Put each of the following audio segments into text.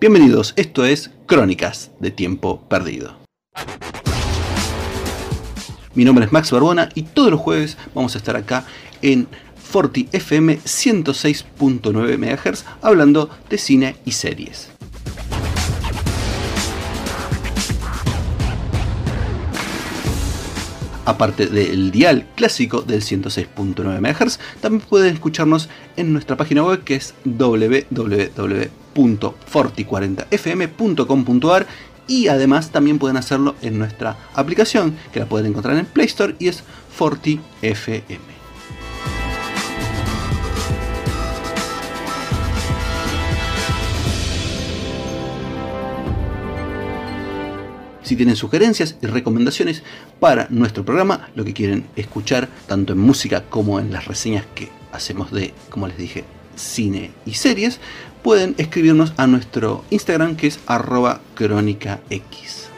Bienvenidos, esto es Crónicas de Tiempo Perdido. Mi nombre es Max Barbona y todos los jueves vamos a estar acá en Forti FM 106.9 MHz hablando de cine y series. Aparte del dial clásico del 106.9 MHz, también pueden escucharnos en nuestra página web que es www.forti40fm.com.ar y además también pueden hacerlo en nuestra aplicación que la pueden encontrar en Play Store y es Forti FM. Si tienen sugerencias y recomendaciones para nuestro programa, lo que quieren escuchar tanto en música como en las reseñas que hacemos de, como les dije, cine y series, pueden escribirnos a nuestro Instagram que es arroba crónica X.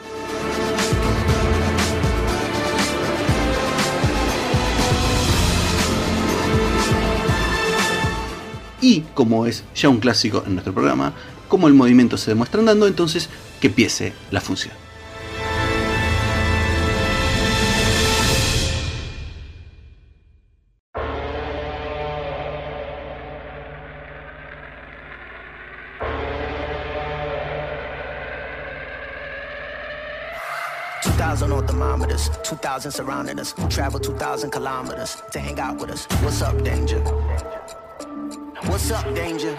Y como es ya un clásico en nuestro programa, como el movimiento se demuestra andando, entonces que empiece la función. 2000 surrounding us. Travel 2000 kilometers to hang out with us. What's up, danger? What's up, danger?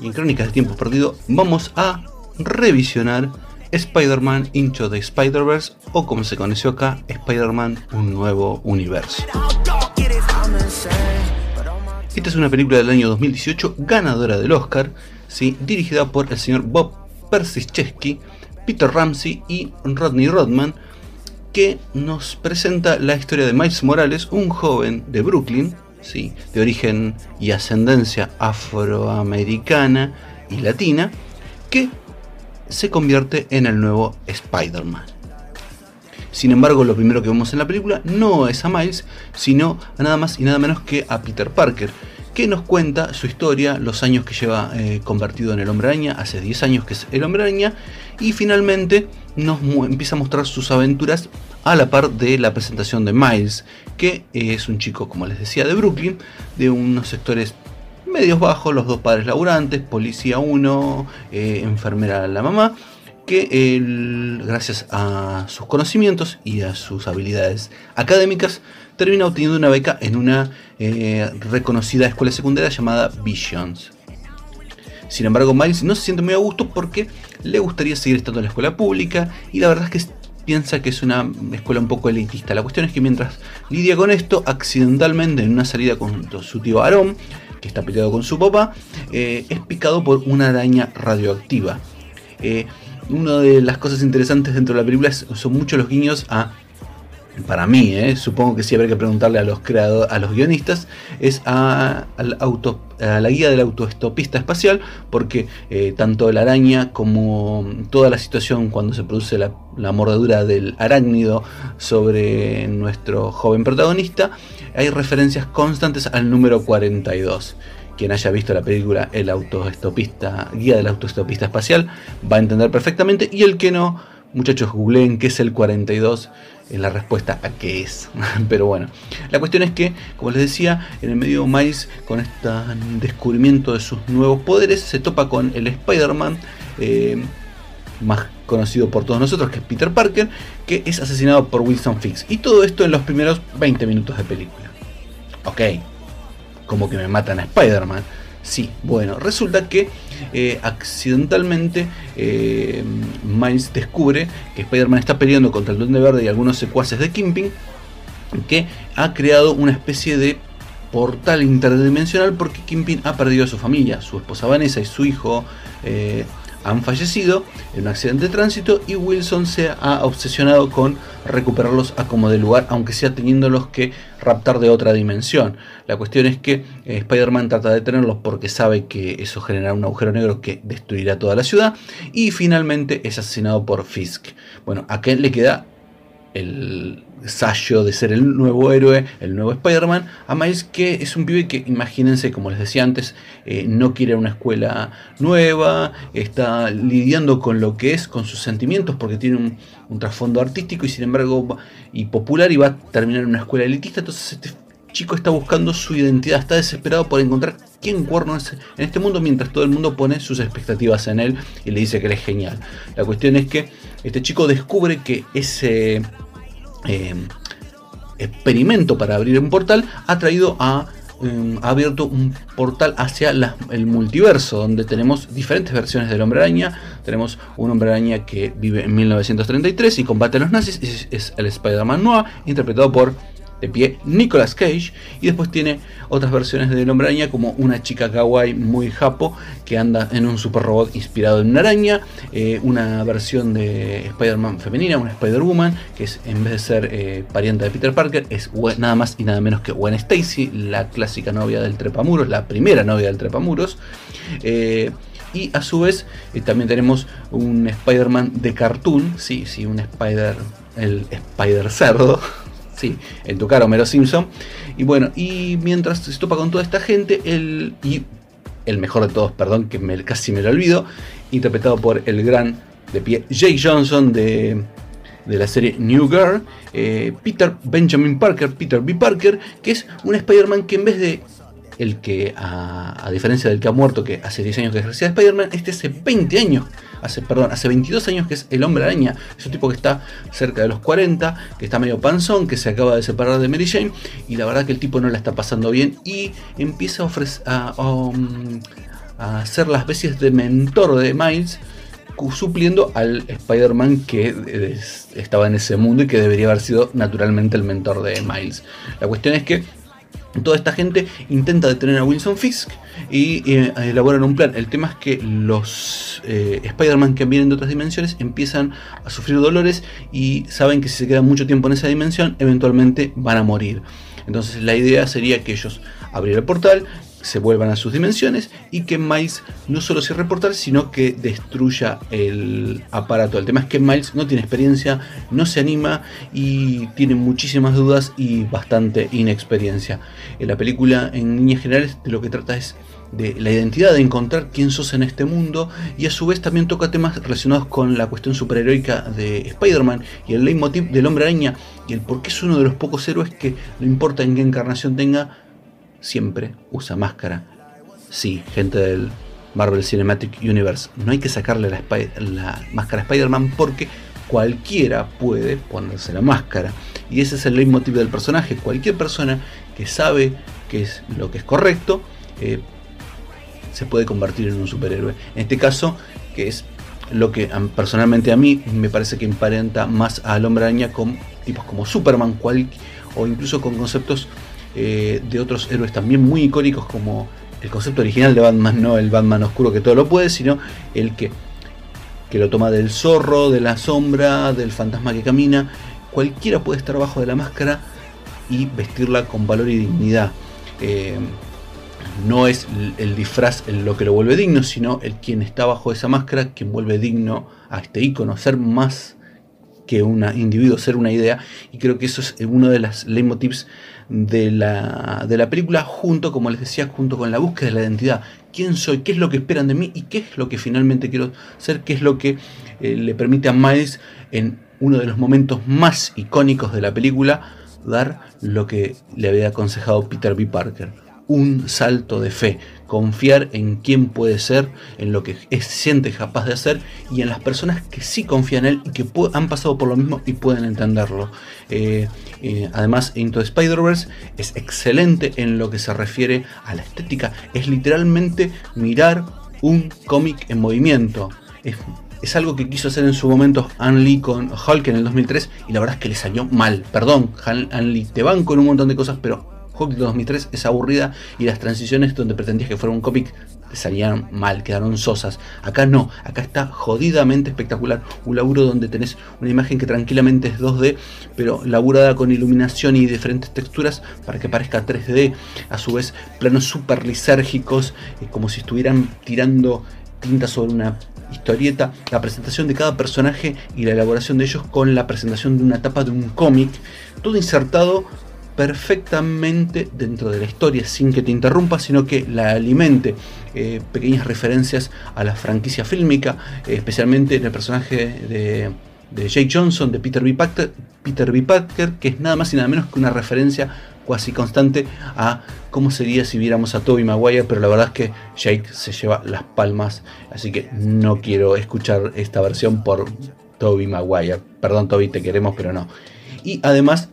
Y en Crónicas de Tiempo Perdido vamos a revisionar Spider-Man Into the Spider-Verse o como se conoció acá, Spider-Man Un Nuevo Universo. Esta es una película del año 2018 ganadora del Oscar dirigida por el señor Bob Persichesky, Peter Ramsey y Rodney Rodman, que nos presenta la historia de Miles Morales, un joven de Brooklyn, ¿sí? de origen y ascendencia afroamericana y latina, que se convierte en el nuevo Spider-Man. Sin embargo, lo primero que vemos en la película no es a Miles, sino a nada más y nada menos que a Peter Parker, que nos cuenta su historia, los años que lleva eh, convertido en el hombre araña, hace 10 años que es el hombre araña, y finalmente nos empieza a mostrar sus aventuras a la par de la presentación de Miles, que es un chico, como les decía, de Brooklyn, de unos sectores medios bajos, los dos padres laburantes, policía uno, eh, enfermera la mamá, que él, gracias a sus conocimientos y a sus habilidades académicas, termina obteniendo una beca en una eh, reconocida escuela secundaria llamada Visions. Sin embargo, Miles no se siente muy a gusto porque le gustaría seguir estando en la escuela pública y la verdad es que piensa que es una escuela un poco elitista. La cuestión es que mientras lidia con esto, accidentalmente en una salida con su tío Aaron, que está peleado con su papá, eh, es picado por una araña radioactiva. Eh, una de las cosas interesantes dentro de la película son muchos los guiños a para mí, ¿eh? supongo que sí habría que preguntarle a los a los guionistas, es a la guía del autoestopista espacial, porque eh, tanto la araña como toda la situación cuando se produce la, la, mordedura del arácnido sobre nuestro joven protagonista, hay referencias constantes al número 42 quien haya visto la película El autoestopista, guía del autoestopista espacial, va a entender perfectamente. Y el que no, muchachos, googleen qué es el 42 en la respuesta a qué es. Pero bueno, la cuestión es que, como les decía, en el medio Miles, con este descubrimiento de sus nuevos poderes, se topa con el Spider-Man. Eh, más conocido por todos nosotros, que es Peter Parker, que es asesinado por Wilson Fix. Y todo esto en los primeros 20 minutos de película. Ok, como que me matan a Spider-Man. Sí, bueno, resulta que eh, accidentalmente eh, Miles descubre que Spider-Man está peleando contra el Duende Verde y algunos secuaces de Kimping, que ha creado una especie de portal interdimensional porque Kimping ha perdido a su familia, su esposa Vanessa y su hijo eh, han fallecido en un accidente de tránsito y Wilson se ha obsesionado con recuperarlos a como de lugar, aunque sea teniéndolos que raptar de otra dimensión. La cuestión es que eh, Spider-Man trata de detenerlos porque sabe que eso generará un agujero negro que destruirá toda la ciudad y finalmente es asesinado por Fisk. Bueno, a qué le queda el sallo de ser el nuevo héroe, el nuevo Spider-Man, a Miles que es un pibe que, imagínense, como les decía antes, eh, no quiere una escuela nueva, está lidiando con lo que es, con sus sentimientos, porque tiene un, trasfondo artístico y sin embargo y popular y va a terminar en una escuela elitista, entonces este chico está buscando su identidad, está desesperado por encontrar quién cuerno es en este mundo mientras todo el mundo pone sus expectativas en él y le dice que él es genial. La cuestión es que este chico descubre que ese eh, experimento para abrir un portal ha traído a em, ha abierto un portal hacia el multiverso, donde tenemos diferentes versiones del hombre araña. Tenemos un hombre araña que vive en 1933 y combate a los nazis, es, es el Spider-Man Noir, interpretado por de pie Nicolas Cage y después tiene otras versiones del hombre araña como una chica kawaii muy japo que anda en un super robot inspirado en una araña eh, una versión de Spider-Man femenina una Spider-Woman que es en vez de ser eh, pariente de Peter Parker es nada más y nada menos que Gwen Stacy la clásica novia del trepamuros la primera novia del trepamuros. Eh, y a su vez también tenemos un Spider-Man de cartoon sí, sí, un Spider el Spider cerdo Sí, en tu cara Homero Simpson. Y bueno, y mientras se topa con toda esta gente, el, y el mejor de todos, perdón, que me, casi me lo olvido, interpretado por el gran de pie Jake Johnson de, la serie New Girl, eh, Peter Benjamin Parker, Peter B. Parker, que es un Spider-Man que en vez de el que, a, diferencia del que ha muerto, que hace 10 años que ejercía Spider-Man, este hace 20 años, hace, perdón, hace 22 años que es el hombre araña. Es un tipo que está cerca de los 40, que está medio panzón, que se acaba de separar de Mary Jane, y la verdad que el tipo no la está pasando bien y empieza a, ofrecer, a, um, a hacer las veces de mentor de Miles supliendo al Spider-Man que eh, estaba en ese mundo y que debería haber sido naturalmente el mentor de Miles. La cuestión es que Toda esta gente intenta detener a Wilson Fisk y eh, elaboran un plan. El tema es que los eh, Spider-Man que vienen de otras dimensiones empiezan a sufrir dolores y saben que si se quedan mucho tiempo en esa dimensión, eventualmente van a morir. Entonces la idea sería que ellos abrieran el portal, se vuelvan a sus dimensiones y que Miles no solo se reportar, sino que destruya el aparato. El tema es que Miles no tiene experiencia, no se anima y tiene muchísimas dudas y bastante inexperiencia. En la película, en líneas generales, de lo que trata es de la identidad, de encontrar quién sos en este mundo y a su vez también toca temas relacionados con la cuestión superheroica de Spider-Man y el leitmotiv del hombre araña y el por qué es uno de los pocos héroes que no importa en qué encarnación tenga, siempre usa máscara. Sí, gente del Marvel Cinematic Universe, no hay que sacarle la, máscara a Spider-Man porque cualquiera puede ponerse la máscara. Y ese es el leitmotiv del personaje. Cualquier persona que sabe que es lo que es correcto, eh, se puede convertir en un superhéroe. En este caso, que es lo que personalmente a mí me parece que emparenta más al hombre araña con tipos como Superman o incluso con conceptos eh, de otros héroes también muy icónicos como el concepto original de Batman, no el Batman oscuro que todo lo puede, sino el que, que lo toma del zorro, de la sombra, del fantasma que camina. Cualquiera puede estar bajo de la máscara y vestirla con valor y dignidad. Eh, no es el disfraz lo que lo vuelve digno, sino el quien está bajo esa máscara quien vuelve digno a este icono, ser más que un individuo, ser una idea. Y creo que eso es uno de las leitmotivs de la, de la película, junto, como les decía, junto con la búsqueda de la identidad. ¿Quién soy? ¿Qué es lo que esperan de mí? ¿Y qué es lo que finalmente quiero ser? ¿Qué es lo que eh, le permite a Miles en uno de los momentos más icónicos de la película dar lo que le había aconsejado Peter B. Parker? Un salto de fe, confiar en quién puede ser, en lo que es, siente capaz de hacer y en las personas que sí confían en él y que han pasado por lo mismo y pueden entenderlo. Eh, eh, además, Into Spider-Verse es excelente en lo que se refiere a la estética, es literalmente mirar un cómic en movimiento. Es, algo que quiso hacer en su momento Ann Lee con Hulk en el 2003 y la verdad es que le salió mal. Perdón, Ann Lee, te van con un montón de cosas, pero Hulk de 2003 es aburrida y las transiciones donde pretendías que fuera un cómic salían mal, quedaron sosas. Acá no, acá está jodidamente espectacular. Un laburo donde tenés una imagen que tranquilamente es 2D, pero laburada con iluminación y diferentes texturas para que parezca 3D. A su vez, planos súper lisérgicos, eh, como si estuvieran tirando tinta sobre una historieta, la presentación de cada personaje y la elaboración de ellos con la presentación de una etapa de un cómic, todo insertado perfectamente dentro de la historia sin que te interrumpa, sino que la alimente. Eh, pequeñas referencias a la franquicia fílmica, eh, especialmente en el personaje de, Jake Johnson, de Peter B. Parker, Peter que es nada más y nada menos que una referencia casi constante a cómo sería si viéramos a Toby Maguire, pero la verdad es que Jake se lleva las palmas, así que no quiero escuchar esta versión por Toby Maguire. Perdón Toby, te queremos, pero no. Y además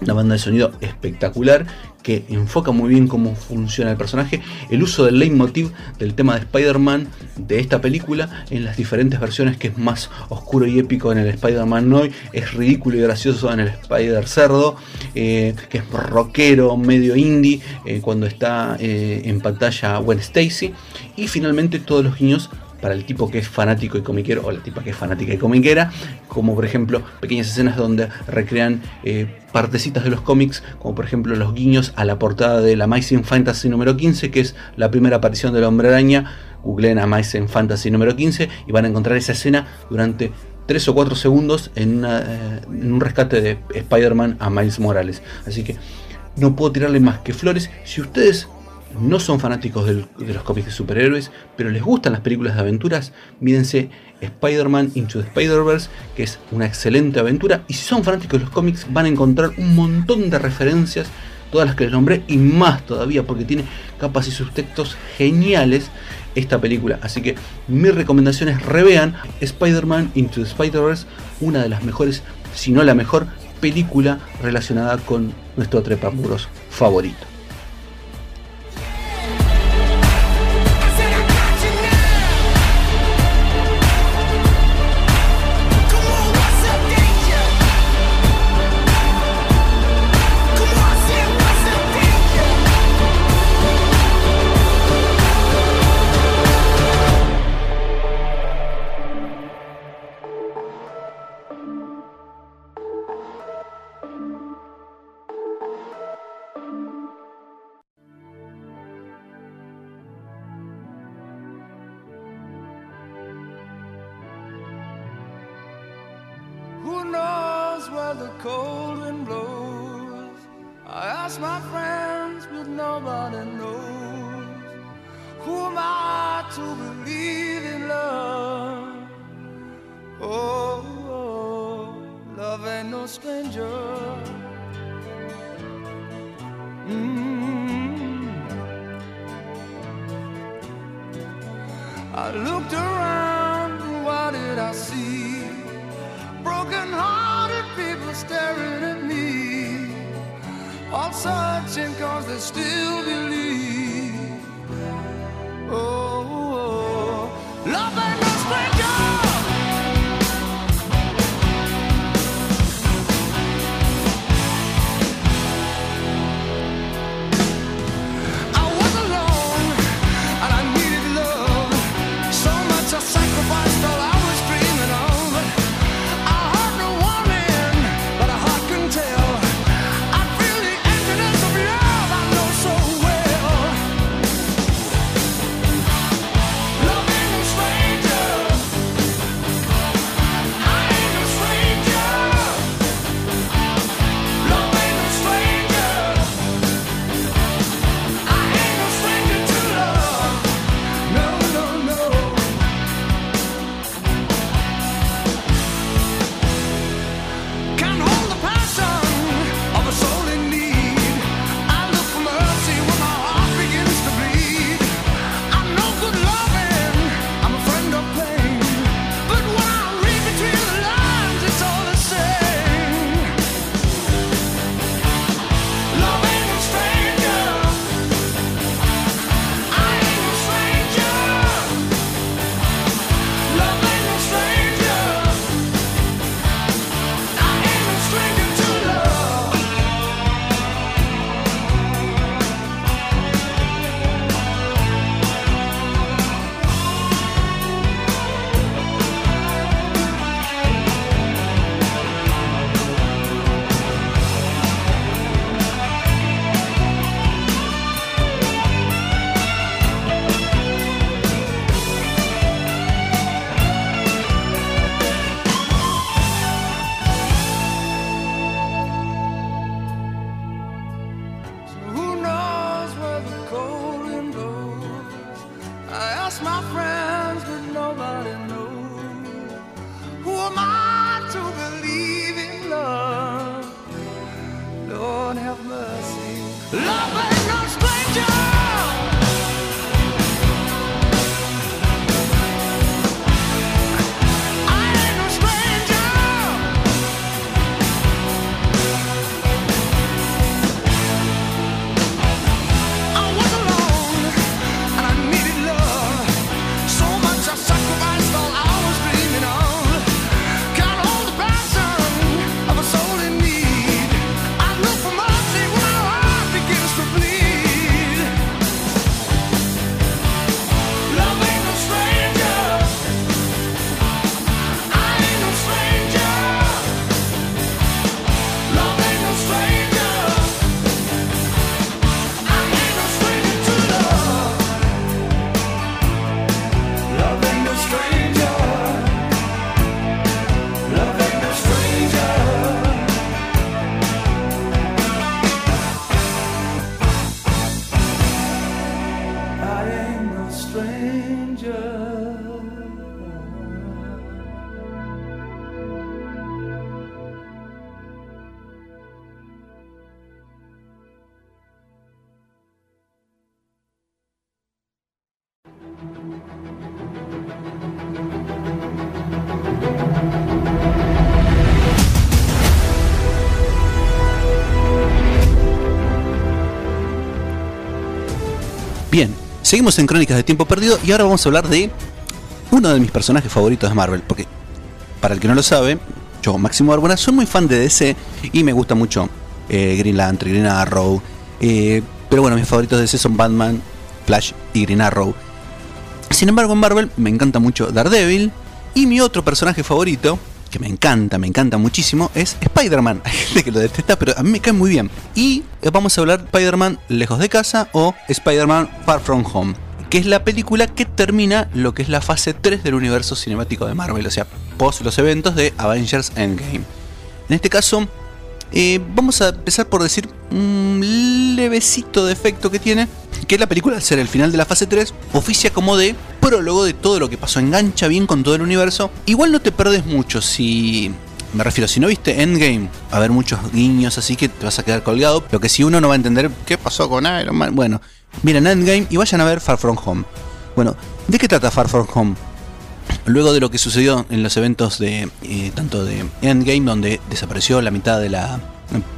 una banda de sonido espectacular que enfoca muy bien cómo funciona el personaje, el uso del leitmotiv del tema de Spider-Man de esta película en las diferentes versiones, que es más oscuro y épico en el Spider-Man Noy, es ridículo y gracioso en el Spider-Cerdo, eh, que es rockero, medio indie, eh, cuando está eh, en pantalla Gwen Stacy, y finalmente todos los guiños para el tipo que es fanático y comiquero o la tipa que es fanática y comiquera, como por ejemplo pequeñas escenas donde recrean eh, partecitas de los cómics, como por ejemplo los guiños a la portada de la Amazing Fantasy número 15, que es la primera aparición del hombre araña. Googleen Amazing Fantasy número 15 y van a encontrar esa escena durante 3 o 4 segundos en, eh, en un rescate de Spider-Man a Miles Morales. Así que no puedo tirarle más que flores. Si ustedes no son fanáticos de los cómics de superhéroes, pero les gustan las películas de aventuras, mírense Spider-Man Into the Spider-Verse, que es una excelente aventura. Y si son fanáticos de los cómics, van a encontrar un montón de referencias, todas las que les nombré, y más todavía, porque tiene capas y subtextos geniales esta película. Así que mi recomendación es revean Spider-Man Into the Spider-Verse, una de las mejores, si no la mejor, película relacionada con nuestro trepamuros favorito. the cold wind blows. I ask my friends, but nobody knows. Who am I to believe in love? Oh, oh love ain't no stranger. cause they still believe. Seguimos en Crónicas de Tiempo Perdido y ahora vamos a hablar de uno de mis personajes favoritos de Marvel, porque para el que no lo sabe, yo, Máximo Arbona, soy muy fan de DC y me gusta mucho eh, Green Lantern, Green Arrow, eh, pero bueno, mis favoritos de DC son Batman, Flash y Green Arrow. Sin embargo, en Marvel me encanta mucho Daredevil y mi otro personaje favorito que me encanta, me encanta muchísimo, es Spider-Man. Hay gente que lo detesta, pero a mí me cae muy bien. Y vamos a hablar de Spider-Man Lejos de Casa o Spider-Man Far From Home, que es la película que termina lo que es la fase 3 del universo cinemático de Marvel, o sea, post los eventos de Avengers Endgame. En este caso, eh, vamos a empezar por decir un levecito de efecto que tiene, que la película al ser el final de la fase 3 oficia como de prólogo de todo lo que pasó, engancha bien con todo el universo. Igual no te perdes mucho si... Me refiero, si no viste Endgame, a haber muchos guiños así que te vas a quedar colgado. Lo que si uno no va a entender qué pasó con Iron Man. Bueno, miren Endgame y vayan a ver Far From Home. Bueno, ¿de qué trata Far From Home? Luego de lo que sucedió en los eventos de eh, tanto de Endgame, donde desapareció la mitad de la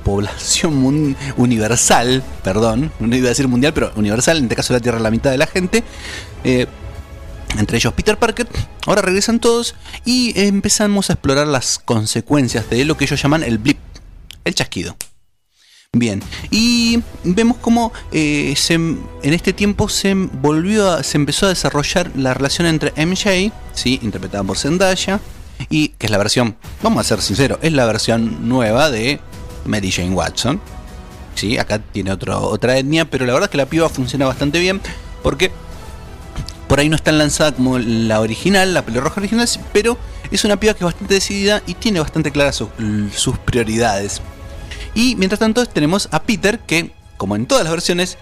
población universal, perdón, no iba a decir mundial, pero universal, en este caso la Tierra la mitad de la gente, eh, entre ellos Peter Parker, ahora regresan todos y empezamos a explorar las consecuencias de lo que ellos llaman el blip, el chasquido. Bien, y vemos cómo eh, en este tiempo se volvió se empezó a desarrollar la relación entre MJ, ¿sí? interpretada por Zendaya, y que es la versión, vamos a ser sinceros, es la versión nueva de Mary Jane Watson. ¿sí? Acá tiene otra etnia, pero la verdad es que la piba funciona bastante bien porque por ahí no es tan lanzada como la original, la pelirroja original, pero es una piba que es bastante decidida y tiene bastante claras sus prioridades. Y mientras tanto tenemos a Peter que, como en todas las versiones,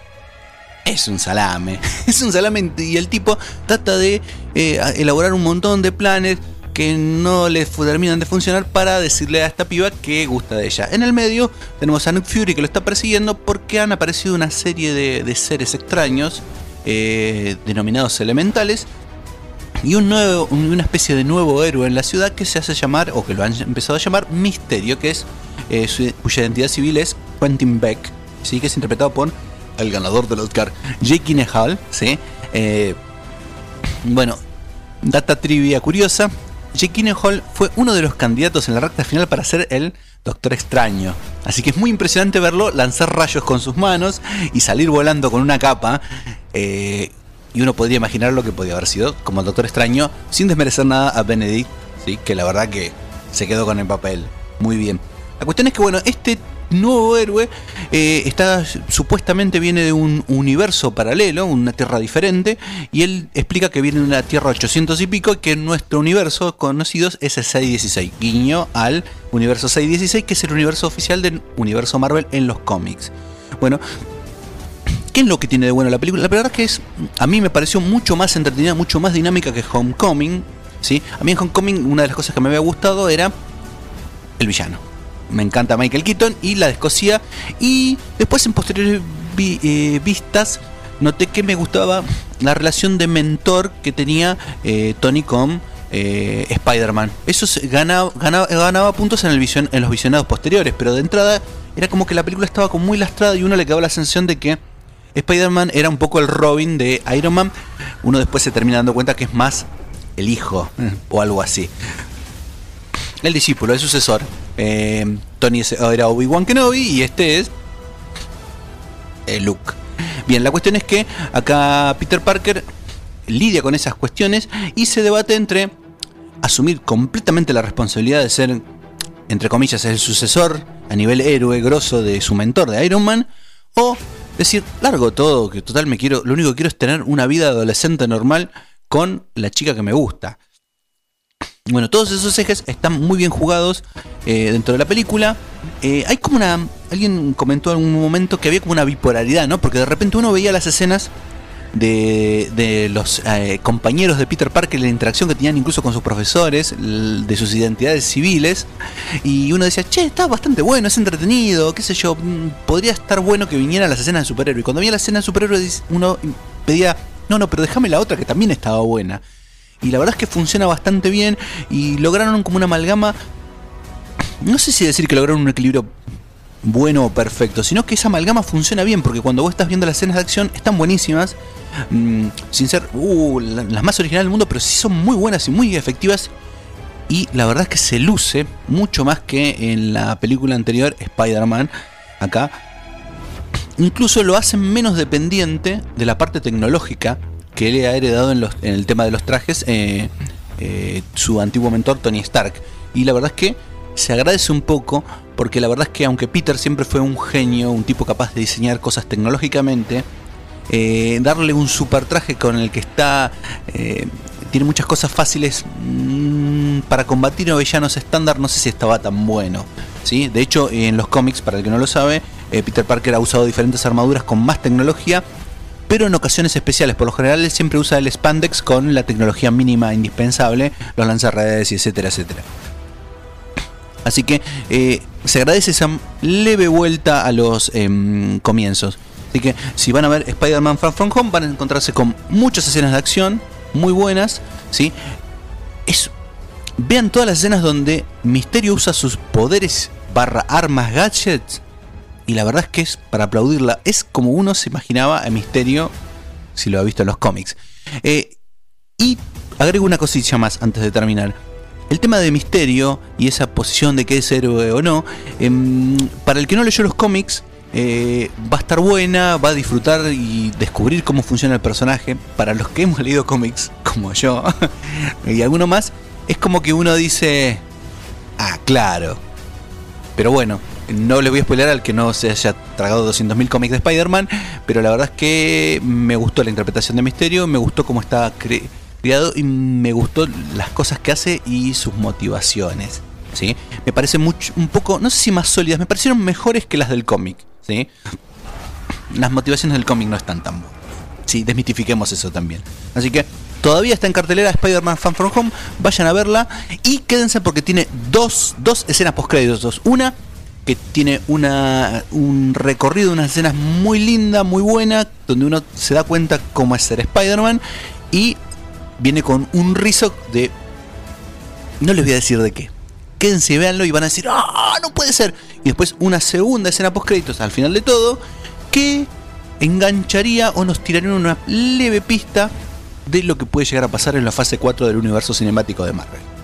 es un salame. Es un salame y el tipo trata de eh, elaborar un montón de planes que no le terminan de funcionar para decirle a esta piba que gusta de ella. En el medio tenemos a Nick Fury que lo está persiguiendo porque han aparecido una serie de, seres extraños eh, denominados elementales y un nuevo, una especie de nuevo héroe en la ciudad que se hace llamar, o que lo han empezado a llamar, Misterio, que es eh, cuya identidad civil es Quentin Beck, ¿sí? que es interpretado por el ganador del Oscar, Jake Gyllenhaal. ¿sí? Eh, bueno, data trivia curiosa, Jake Gyllenhaal fue uno de los candidatos en la recta final para ser el Doctor Extraño. Así que es muy impresionante verlo lanzar rayos con sus manos y salir volando con una capa. Eh, y uno podría imaginar lo que podía haber sido como el Doctor Extraño, sin desmerecer nada a Benedict, ¿sí? que la verdad que se quedó con el papel muy bien. La cuestión es que, bueno, este nuevo héroe eh, está supuestamente viene de un universo paralelo, una tierra diferente, y él explica que viene de una tierra 800 y pico, que nuestro universo conocido es el 616, guiño al universo 616, que es el universo oficial del universo Marvel en los cómics. Bueno, ¿Qué es lo que tiene de bueno la película? La verdad es que es, a mí me pareció mucho más entretenida, mucho más dinámica que Homecoming. ¿sí? A mí en Homecoming una de las cosas que me había gustado era el villano. Me encanta Michael Keaton y la descosía. Y después en posteriores eh, vistas noté que me gustaba la relación de mentor que tenía eh, Tony con eh, Spider-Man. Eso ganaba, ganaba, puntos en, el en los visionados posteriores, pero de entrada era como que la película estaba como muy lastrada y uno le quedaba la sensación de que Spider-Man era un poco el Robin de Iron Man. Uno después se termina dando cuenta que es más el hijo o algo así. El discípulo, el sucesor. Eh, Tony era Obi-Wan Kenobi y este es eh, Luke. Bien, la cuestión es que acá Peter Parker lidia con esas cuestiones y se debate entre asumir completamente la responsabilidad de ser, entre comillas, el sucesor a nivel héroe grosso de su mentor de Iron Man, o decir, largo todo, que total me quiero, lo único que quiero es tener una vida adolescente normal con la chica que me gusta. Bueno, todos esos ejes están muy bien jugados eh, dentro de la película. Eh, hay como una. Alguien comentó en un momento que había como una bipolaridad, ¿no? Porque de repente uno veía las escenas de, los eh, compañeros de Peter Parker, la interacción que tenían incluso con sus profesores, de sus identidades civiles, y uno decía, che, está bastante bueno, es entretenido, qué sé yo, mm, podría estar bueno que viniera las escenas de superhéroe. Y cuando veía la escena de superhéroe, uno pedía, no, no, pero déjame la otra que también estaba buena. Y la verdad es que funciona bastante bien y lograron como una amalgama. No sé si decir que lograron un equilibrio bueno o perfecto, sino que esa amalgama funciona bien, porque cuando vos estás viendo las escenas de acción están buenísimas, mm, sin ser uh, las más originales del mundo, pero sí son muy buenas y muy efectivas. Y la verdad es que se luce mucho más que en la película anterior, Spider-Man, acá. Incluso lo hacen menos dependiente de la parte tecnológica que le ha heredado en, el tema de los trajes eh, eh, su antiguo mentor Tony Stark. Y la verdad es que se agradece un poco porque la verdad es que aunque Peter siempre fue un genio, un tipo capaz de diseñar cosas tecnológicamente, eh, darle un super traje con el que está... tiene muchas cosas fáciles mm, para combatir a villanos estándar, no sé si estaba tan bueno. ¿sí? De hecho, en los cómics, para el que no lo sabe, Peter Parker ha usado diferentes armaduras con más tecnología pero en ocasiones especiales. Por lo general él siempre usa el spandex con la tecnología mínima indispensable, los lanzarredes y etcétera, etcétera. Así que eh, se agradece esa leve vuelta a los em, comienzos. Así que si van a ver Spider-Man Far From Home van a encontrarse con muchas escenas de acción muy buenas. ¿sí? Es, vean todas las escenas donde Misterio usa sus poderes barra armas gadgets y la verdad es que es para aplaudirla. Es como uno se imaginaba a Misterio si lo ha visto en los cómics. Eh, y agrego una cosilla más antes de terminar. El tema de Misterio y esa posición de que es héroe o no, em, para el que no leyó los cómics, eh, va a estar buena, va a disfrutar y descubrir cómo funciona el personaje. Para los que hemos leído cómics, como yo, y alguno más, es como que uno dice, ah, claro. Pero bueno, no le voy a spoiler al que no se haya tragado 200.000 cómics de Spider-Man, pero la verdad es que me gustó la interpretación de Misterio, me gustó cómo está creado y me gustó las cosas que hace y sus motivaciones. ¿sí? Me parece mucho, un poco, no sé si más sólidas, me parecieron mejores que las del cómic. ¿sí? Las motivaciones del cómic no están tan buenas. Sí, desmitifiquemos eso también. Así que todavía está en cartelera Spider-Man Fan From Home. Vayan a verla y quédense porque tiene dos, dos escenas post créditos. Una que tiene una, un recorrido, unas escenas muy linda, muy buena, donde uno se da cuenta cómo es ser Spider-Man y viene con un rizo de... No les voy a decir de qué. Quédense véanlo y van a decir, ¡ah, no puede ser! Y después una segunda escena post créditos al final de todo que engancharía o nos tiraría una leve pista de lo que puede llegar a pasar en la fase 4 del universo cinemático de Marvel.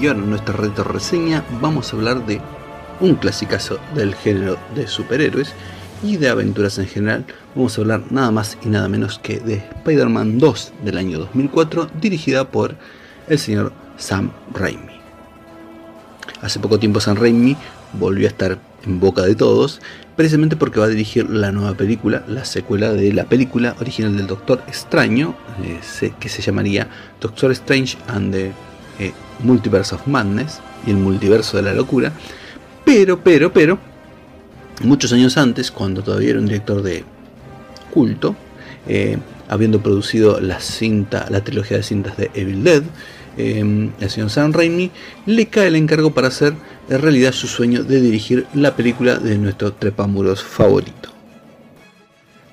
Y ahora en nuestra retro reseña vamos a hablar de un clasicazo del género de superhéroes y de aventuras en general. Vamos a hablar nada más y nada menos que de Spider-Man 2 del año 2004, dirigida por el señor Sam Raimi. Hace poco tiempo Sam Raimi volvió a estar en boca de todos, precisamente porque va a dirigir la nueva película, la secuela de la película original del Doctor Extraño, eh, que se llamaría Doctor Strange and the eh, Multiverse of Madness y el multiverso de la locura. Pero, pero, pero, muchos años antes, cuando todavía era un director de culto, eh, habiendo producido la cinta, la trilogía de cintas de Evil Dead, el señor Sam Raimi le cae el encargo para hacer en realidad su sueño de dirigir la película de nuestro trepamuros favorito.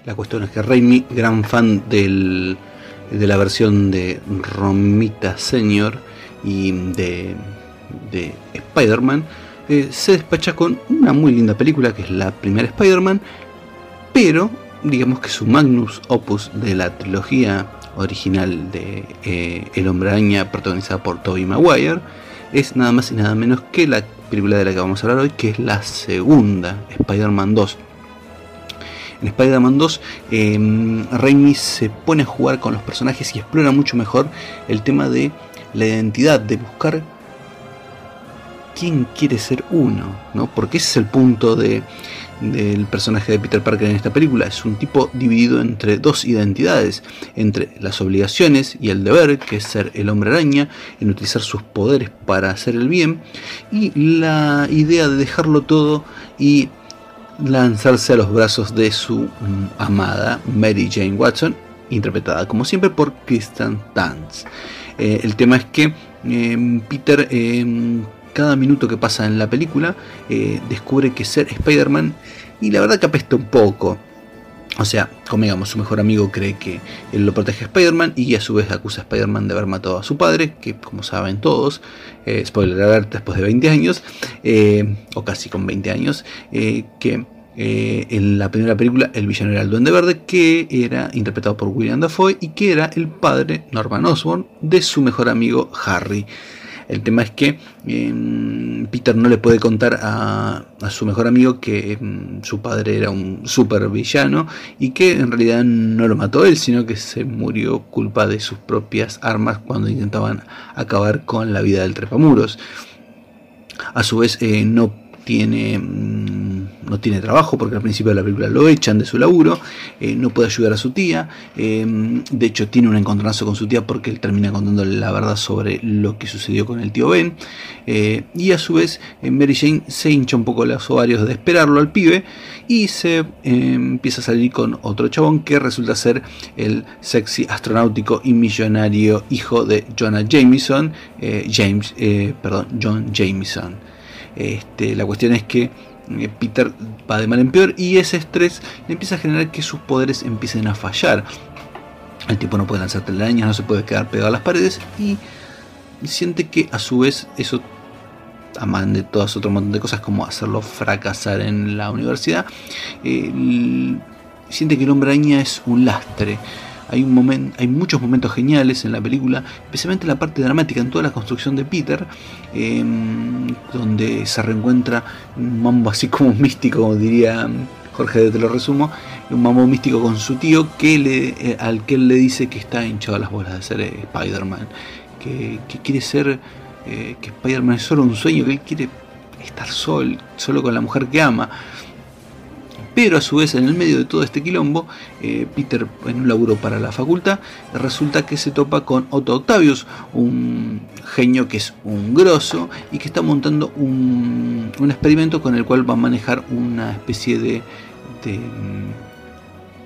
La cuestión es que Raimi, gran fan de la versión de Romita Senior y de, Spider-Man, eh, se despacha con una muy linda película que es la primera Spider-Man, pero digamos que su magnus opus de la trilogía original de eh, El Hombre Araña protagonizada por Tobey Maguire es nada más y nada menos que la película de la que vamos a hablar hoy, que es la segunda, Spider-Man 2. En Spider-Man 2, eh, Raimi se pone a jugar con los personajes y explora mucho mejor el tema de la identidad, de buscar quién quiere ser uno, ¿no? Porque ese es el punto de, del personaje de Peter Parker en esta película. Es un tipo dividido entre dos identidades, entre las obligaciones y el deber, que es ser el hombre araña, en utilizar sus poderes para hacer el bien, y la idea de dejarlo todo y lanzarse a los brazos de su mm, amada Mary Jane Watson, interpretada como siempre por Kristen Dance. Eh, el tema es que eh, Peter em, cada minuto que pasa en la película eh, descubre que ser Spider-Man y la verdad que apesta un poco. O sea, como digamos, su mejor amigo cree que él lo protege a Spider-Man y a su vez acusa a Spider-Man de haber matado a su padre, que como saben todos, eh, spoiler alert, después de 20 años, eh, o casi con 20 años, que en la primera película el villano era el Duende Verde, que era interpretado por William Dafoe y que era el padre, Norman Osborn, de su mejor amigo Harry. El tema es que em, Peter no le puede contar a, su mejor amigo que em, su padre era un super villano y que en realidad no lo mató él, sino que se murió culpa de sus propias armas cuando intentaban acabar con la vida del trepamuros. A su vez, eh, no tiene, mm, no tiene trabajo porque al principio de la película lo echan de su laburo, eh, no puede ayudar a su tía, eh, de hecho tiene un encontronazo con su tía porque él termina contándole la verdad sobre lo que sucedió con el tío Ben, eh, y a su vez Mary Jane se hincha un poco los ovarios de esperarlo al pibe y se empieza a salir con otro chabón que resulta ser el sexy astronáutico y millonario hijo de Jonah Jameson, James, perdón, John Jameson. Este, la cuestión es que eh, Peter va de mal en peor y ese estrés le empieza a generar que sus poderes empiecen a fallar. El tipo no puede lanzar telarañas, no se puede quedar pegado a las paredes y siente que a su vez eso, además de todas otro montón de cosas como hacerlo fracasar en la universidad, eh, siente que el hombre araña es un lastre. Hay, un momento, hay muchos momentos geniales en la película, especialmente en la parte dramática, en toda la construcción de Peter, em, donde se reencuentra un mambo así como místico, como diría Jorge, te lo resumo, un mambo místico con su tío que le, eh, al que él le dice que está hinchado las bolas de ser eh, Spider-Man, que, quiere ser, eh, que Spider-Man es solo un sueño, que él quiere estar solo, solo con la mujer que ama. Pero a su vez, en el medio de todo este quilombo, eh, Peter, en un laburo para la facultad, resulta que se topa con Otto Octavius, un genio que es un grosso y que está montando un, experimento con el cual va a manejar una especie de,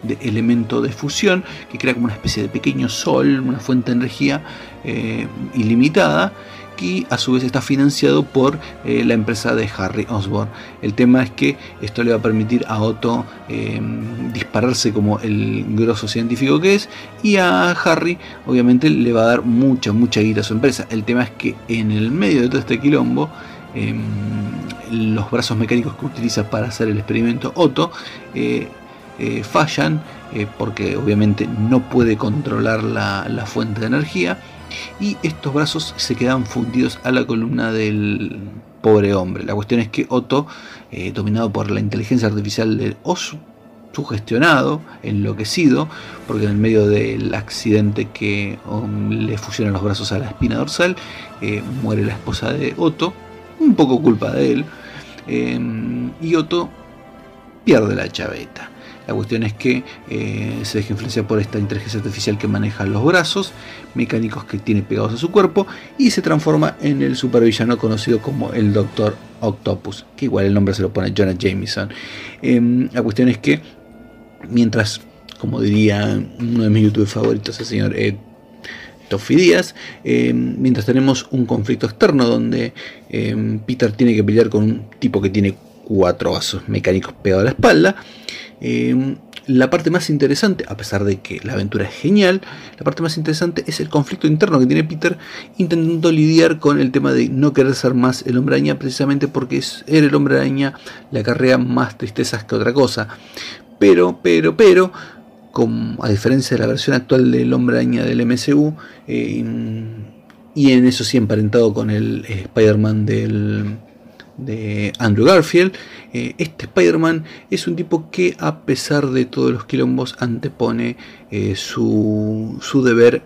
de elemento de fusión que crea como una especie de pequeño sol, una fuente de energía eh, ilimitada y a su vez está financiado por eh, la empresa de Harry Osborn. El tema es que esto le va a permitir a Otto em, dispararse como el grosso científico que es y a Harry obviamente le va a dar mucha, mucha guita a su empresa. El tema es que en el medio de todo este quilombo em, los brazos mecánicos que utiliza para hacer el experimento Otto eh, eh, fallan porque obviamente no puede controlar la fuente de energía y estos brazos se quedan fundidos a la columna del pobre hombre. La cuestión es que Otto, eh, dominado por la inteligencia artificial de Osu, sugestionado, enloquecido, porque en el medio del accidente que um, le fusionan los brazos a la espina dorsal, eh, muere la esposa de Otto, un poco culpa de él, em, y Otto pierde la chaveta. La cuestión es que eh, se deja influenciar por esta inteligencia artificial que maneja los brazos mecánicos que tiene pegados a su cuerpo y se transforma en el supervillano conocido como el Doctor Octopus, que igual el nombre se lo pone Jonah Jameson. Em, la cuestión es que mientras, como diría uno de mis youtubers favoritos, el señor Ed Toffy Díaz, em, mientras tenemos un conflicto externo donde em, Peter tiene que pelear con un tipo que tiene cuatro vasos mecánicos pegados a la espalda, Em, la parte más interesante, a pesar de que la aventura es genial, la parte más interesante es el conflicto interno que tiene Peter intentando lidiar con el tema de no querer ser más el hombre araña, precisamente porque es, era el hombre araña le acarrea más tristezas que otra cosa. Pero, pero, pero, a diferencia de la versión actual del hombre araña del MCU, em, y en eso sí emparentado con el eh, Spider-Man del de Andrew Garfield, eh, este Spider-Man es un tipo que a pesar de todos los quilombos antepone eh, su, su, deber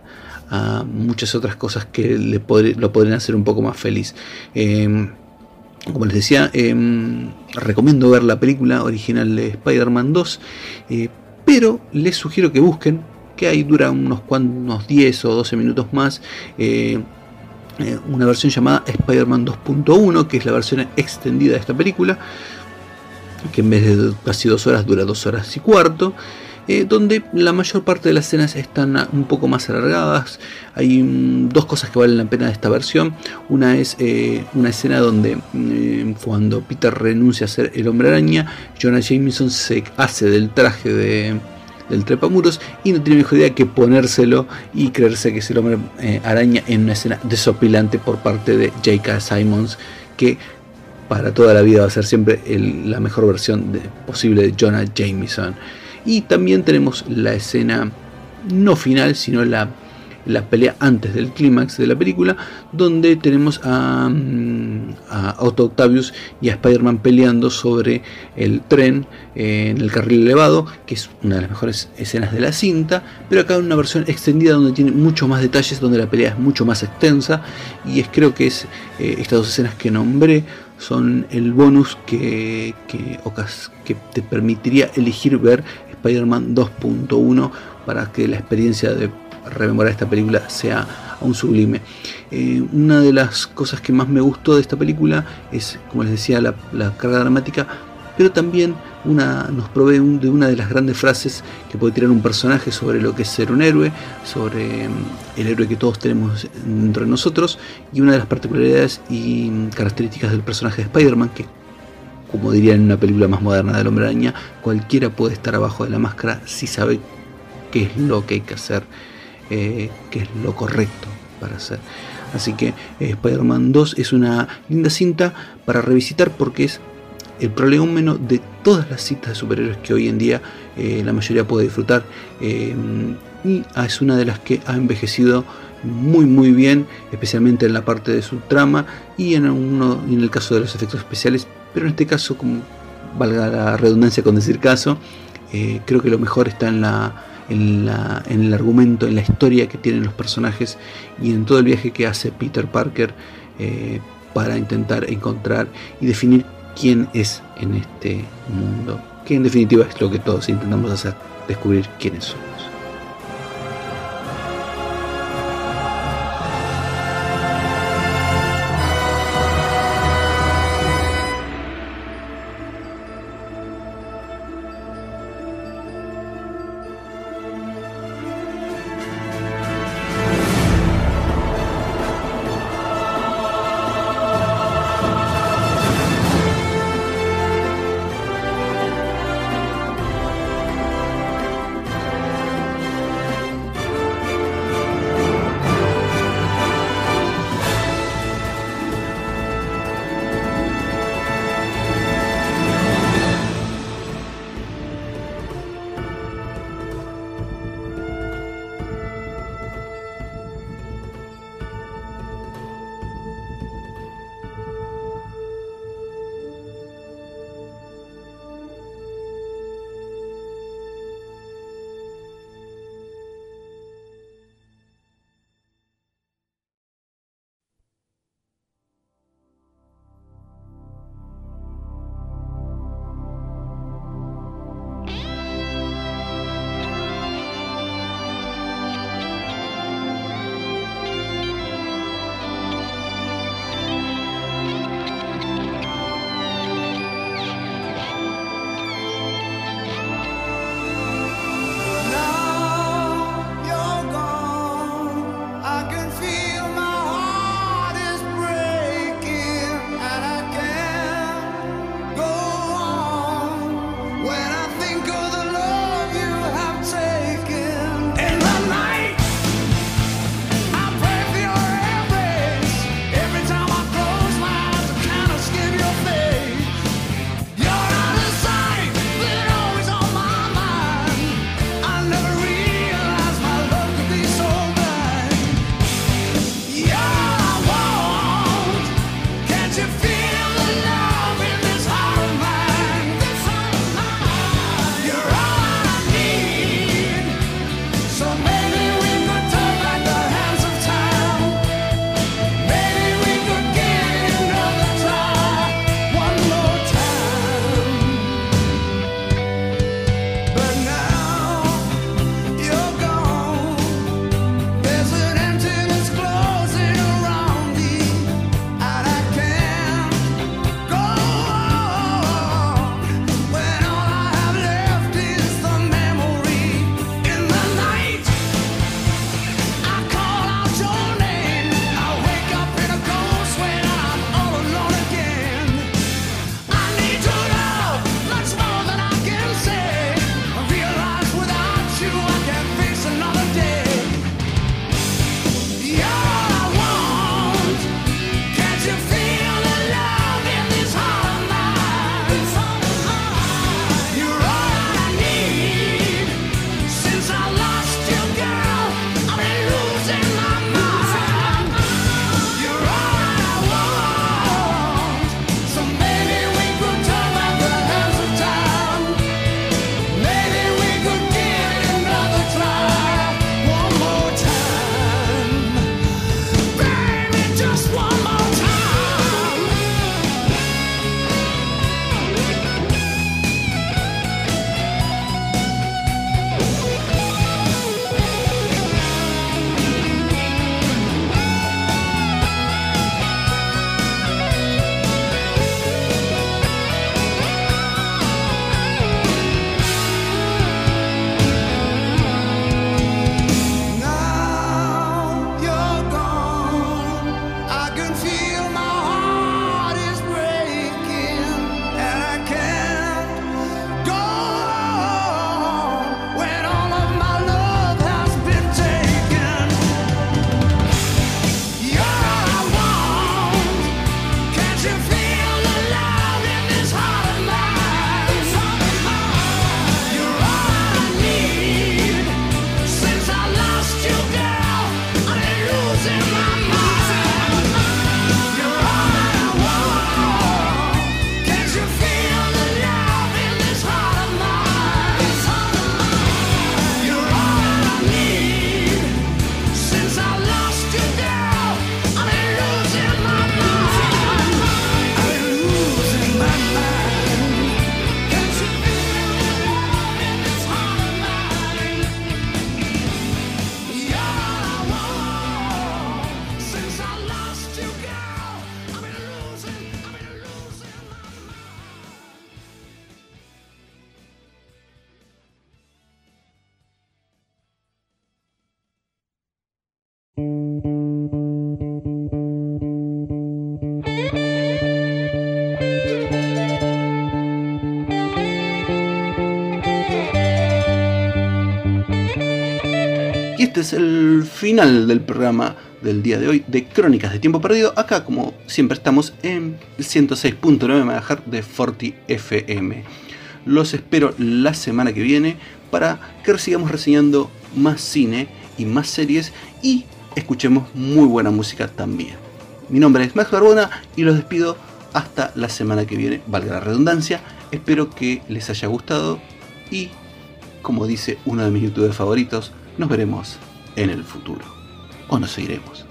a muchas otras cosas que le lo podrían hacer un poco más feliz. Em, como les decía, em, recomiendo ver la película original de Spider-Man 2, eh, pero les sugiero que busquen, que ahí dura unos, unos 10 o 12 minutos más eh, una versión llamada Spider-Man 2.1, que es la versión extendida de esta película, que en vez de casi dos horas dura dos horas y cuarto. Eh, donde la mayor parte de las escenas están un poco más alargadas. Hay mm, dos cosas que valen la pena de esta versión. Una es eh, una escena donde cuando Peter renuncia a ser el hombre araña, Jonah Jameson se hace del traje de, del trepamuros y no tiene mejor idea que ponérselo y creerse que es el hombre eh, araña en una escena desopilante por parte de J.K. Simons que para toda la vida va a ser siempre la mejor versión posible de Jonah Jameson. Y también tenemos la escena no final, sino la la pelea antes del clímax de la película, donde tenemos a, mm, Otto Octavius y a Spider-Man peleando sobre el tren eh, en el carril elevado, que es una de las mejores escenas de la cinta, pero acá en una versión extendida donde tiene muchos más detalles, donde la pelea es mucho más extensa, y es creo que es eh, estas dos escenas que nombré son el bonus que, que, que te permitiría elegir ver Spider-Man 2.1 para que la experiencia de rememorar esta película sea aún sublime. Eh, una de las cosas que más me gustó de esta película es, como les decía, la, carga dramática, pero también una, nos provee de una de las grandes frases que puede tirar un personaje sobre lo que es ser un héroe, sobre mm, el héroe que todos tenemos dentro de nosotros, y una de las particularidades y características del personaje de Spider-Man, que como diría en una película más moderna del hombre araña, cualquiera puede estar abajo de la máscara si sabe qué es lo que hay que hacer eh, que es lo correcto para hacer. Así que eh, Spider-Man 2 es una linda cinta para revisitar porque es el prolegómeno de todas las citas de superhéroes que hoy en día eh, la mayoría puede disfrutar. y es una de las que ha envejecido muy muy bien, especialmente en la parte de su trama y en el caso de los efectos especiales. Pero en este caso, como valga la redundancia con decir caso, creo que lo mejor está en la en, el argumento, en la historia que tienen los personajes y en todo el viaje que hace Peter Parker eh, para intentar encontrar y definir quién es en este mundo. Que en definitiva es lo que todos intentamos hacer, descubrir quiénes son. Es el final del programa del día de hoy de Crónicas de Tiempo Perdido. Acá, como siempre, estamos en el 106.9 MHz de Forti FM. Los espero la semana que viene para que sigamos reseñando más cine y más series y escuchemos muy buena música también. Mi nombre es Max Barbona y los despido hasta la semana que viene, valga la redundancia. Espero que les haya gustado y, como dice uno de mis youtubers favoritos, nos veremos en el futuro. O nos iremos.